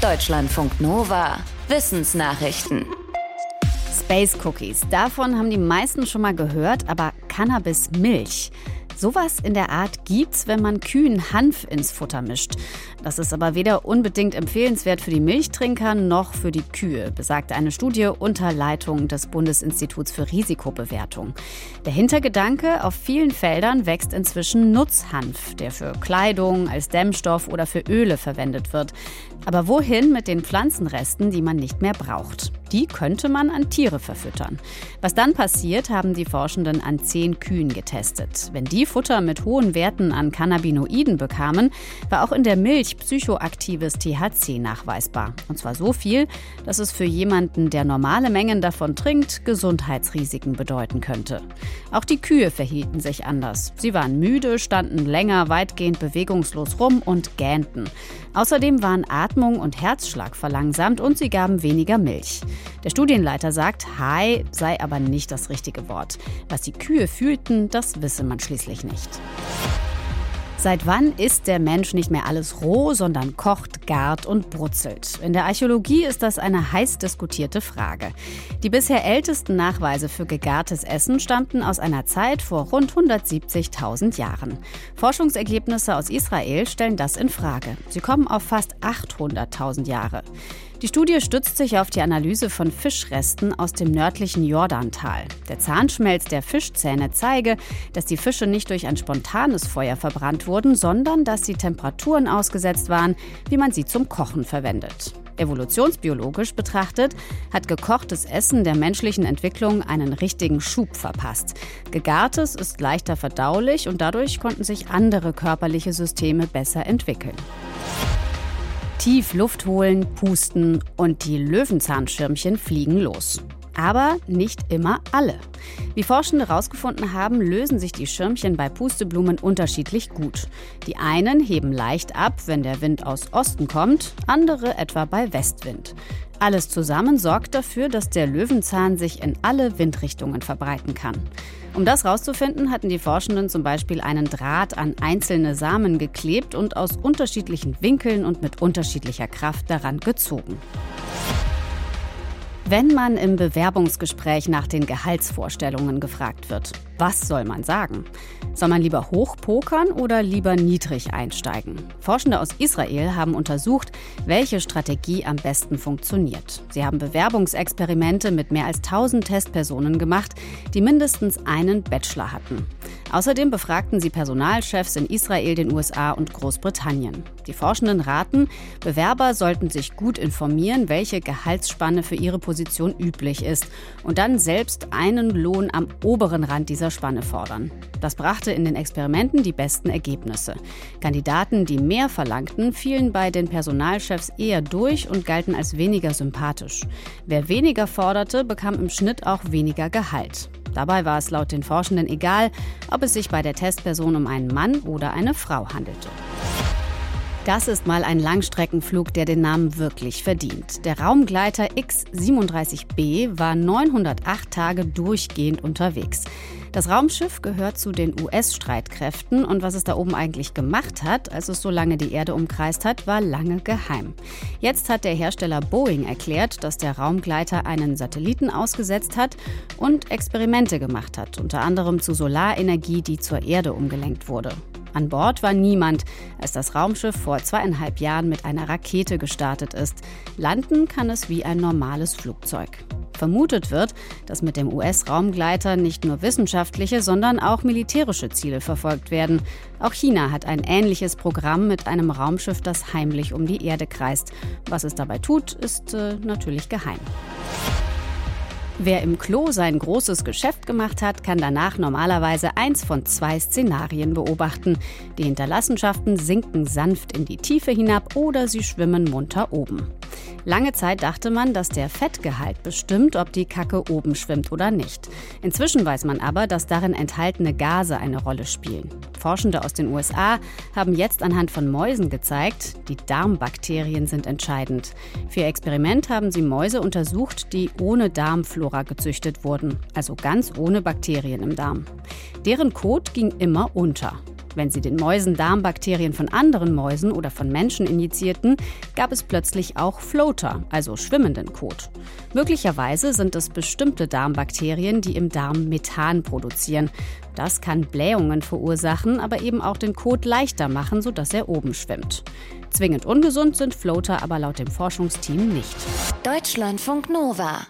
Deutschlandfunk Nova. Wissensnachrichten. Space Cookies. Davon haben die meisten schon mal gehört, aber Cannabis-Milch. Sowas in der Art gibt's, wenn man Kühen Hanf ins Futter mischt. Das ist aber weder unbedingt empfehlenswert für die Milchtrinker noch für die Kühe, besagt eine Studie unter Leitung des Bundesinstituts für Risikobewertung. Der Hintergedanke, auf vielen Feldern wächst inzwischen Nutzhanf, der für Kleidung, als Dämmstoff oder für Öle verwendet wird. Aber wohin mit den Pflanzenresten, die man nicht mehr braucht? Die könnte man an Tiere verfüttern. Was dann passiert, haben die Forschenden an zehn Kühen getestet. Wenn die Futter mit hohen Werten an Cannabinoiden bekamen, war auch in der Milch psychoaktives THC nachweisbar. Und zwar so viel, dass es für jemanden, der normale Mengen davon trinkt, Gesundheitsrisiken bedeuten könnte. Auch die Kühe verhielten sich anders. Sie waren müde, standen länger weitgehend bewegungslos rum und gähnten. Außerdem waren Atmung und Herzschlag verlangsamt und sie gaben weniger Milch. Der Studienleiter sagt, High sei aber nicht das richtige Wort. Was die Kühe fühlten, das wisse man schließlich nicht. Seit wann isst der Mensch nicht mehr alles roh, sondern kocht, gart und brutzelt? In der Archäologie ist das eine heiß diskutierte Frage. Die bisher ältesten Nachweise für gegartes Essen stammten aus einer Zeit vor rund 170.000 Jahren. Forschungsergebnisse aus Israel stellen das in Frage. Sie kommen auf fast 800.000 Jahre. Die Studie stützt sich auf die Analyse von Fischresten aus dem nördlichen Jordantal. Der Zahnschmelz der Fischzähne zeige, dass die Fische nicht durch ein spontanes Feuer verbrannt wurden, sondern dass sie Temperaturen ausgesetzt waren, wie man sie zum Kochen verwendet. Evolutionsbiologisch betrachtet hat gekochtes Essen der menschlichen Entwicklung einen richtigen Schub verpasst. Gegartes ist leichter verdaulich und dadurch konnten sich andere körperliche Systeme besser entwickeln. Tief Luft holen, pusten und die Löwenzahnschirmchen fliegen los. Aber nicht immer alle. Wie Forschende herausgefunden haben, lösen sich die Schirmchen bei Pusteblumen unterschiedlich gut. Die einen heben leicht ab, wenn der Wind aus Osten kommt, andere etwa bei Westwind. Alles zusammen sorgt dafür, dass der Löwenzahn sich in alle Windrichtungen verbreiten kann. Um das herauszufinden, hatten die Forschenden zum Beispiel einen Draht an einzelne Samen geklebt und aus unterschiedlichen Winkeln und mit unterschiedlicher Kraft daran gezogen. Wenn man im Bewerbungsgespräch nach den Gehaltsvorstellungen gefragt wird, was soll man sagen? Soll man lieber hochpokern oder lieber niedrig einsteigen? Forschende aus Israel haben untersucht, welche Strategie am besten funktioniert. Sie haben Bewerbungsexperimente mit mehr als 1000 Testpersonen gemacht, die mindestens einen Bachelor hatten. Außerdem befragten sie Personalchefs in Israel, den USA und Großbritannien. Die Forschenden raten, Bewerber sollten sich gut informieren, welche Gehaltsspanne für ihre Position üblich ist und dann selbst einen Lohn am oberen Rand dieser Spanne fordern. Das brachte in den Experimenten die besten Ergebnisse. Kandidaten, die mehr verlangten, fielen bei den Personalchefs eher durch und galten als weniger sympathisch. Wer weniger forderte, bekam im Schnitt auch weniger Gehalt. Dabei war es laut den Forschenden egal, ob es sich bei der Testperson um einen Mann oder eine Frau handelte. Das ist mal ein Langstreckenflug, der den Namen wirklich verdient. Der Raumgleiter X-37B war 908 Tage durchgehend unterwegs. Das Raumschiff gehört zu den US-Streitkräften und was es da oben eigentlich gemacht hat, als es so lange die Erde umkreist hat, war lange geheim. Jetzt hat der Hersteller Boeing erklärt, dass der Raumgleiter einen Satelliten ausgesetzt hat und Experimente gemacht hat, unter anderem zu Solarenergie, die zur Erde umgelenkt wurde. An Bord war niemand, als das Raumschiff vor zweieinhalb Jahren mit einer Rakete gestartet ist. Landen kann es wie ein normales Flugzeug. Vermutet wird, dass mit dem US-Raumgleiter nicht nur wissenschaftliche, sondern auch militärische Ziele verfolgt werden. Auch China hat ein ähnliches Programm mit einem Raumschiff, das heimlich um die Erde kreist. Was es dabei tut, ist äh, natürlich geheim. Wer im Klo sein großes Geschäft gemacht hat, kann danach normalerweise eins von zwei Szenarien beobachten. Die Hinterlassenschaften sinken sanft in die Tiefe hinab oder sie schwimmen munter oben. Lange Zeit dachte man, dass der Fettgehalt bestimmt, ob die Kacke oben schwimmt oder nicht. Inzwischen weiß man aber, dass darin enthaltene Gase eine Rolle spielen. Forschende aus den USA haben jetzt anhand von Mäusen gezeigt, die Darmbakterien sind entscheidend. Für ihr Experiment haben sie Mäuse untersucht, die ohne Darmflora gezüchtet wurden, also ganz ohne Bakterien im Darm. Deren Kot ging immer unter. Wenn sie den Mäusen Darmbakterien von anderen Mäusen oder von Menschen injizierten, gab es plötzlich auch Floater, also schwimmenden Kot. Möglicherweise sind es bestimmte Darmbakterien, die im Darm Methan produzieren. Das kann Blähungen verursachen, aber eben auch den Kot leichter machen, sodass er oben schwimmt. Zwingend ungesund sind Floater aber laut dem Forschungsteam nicht. Deutschlandfunk Nova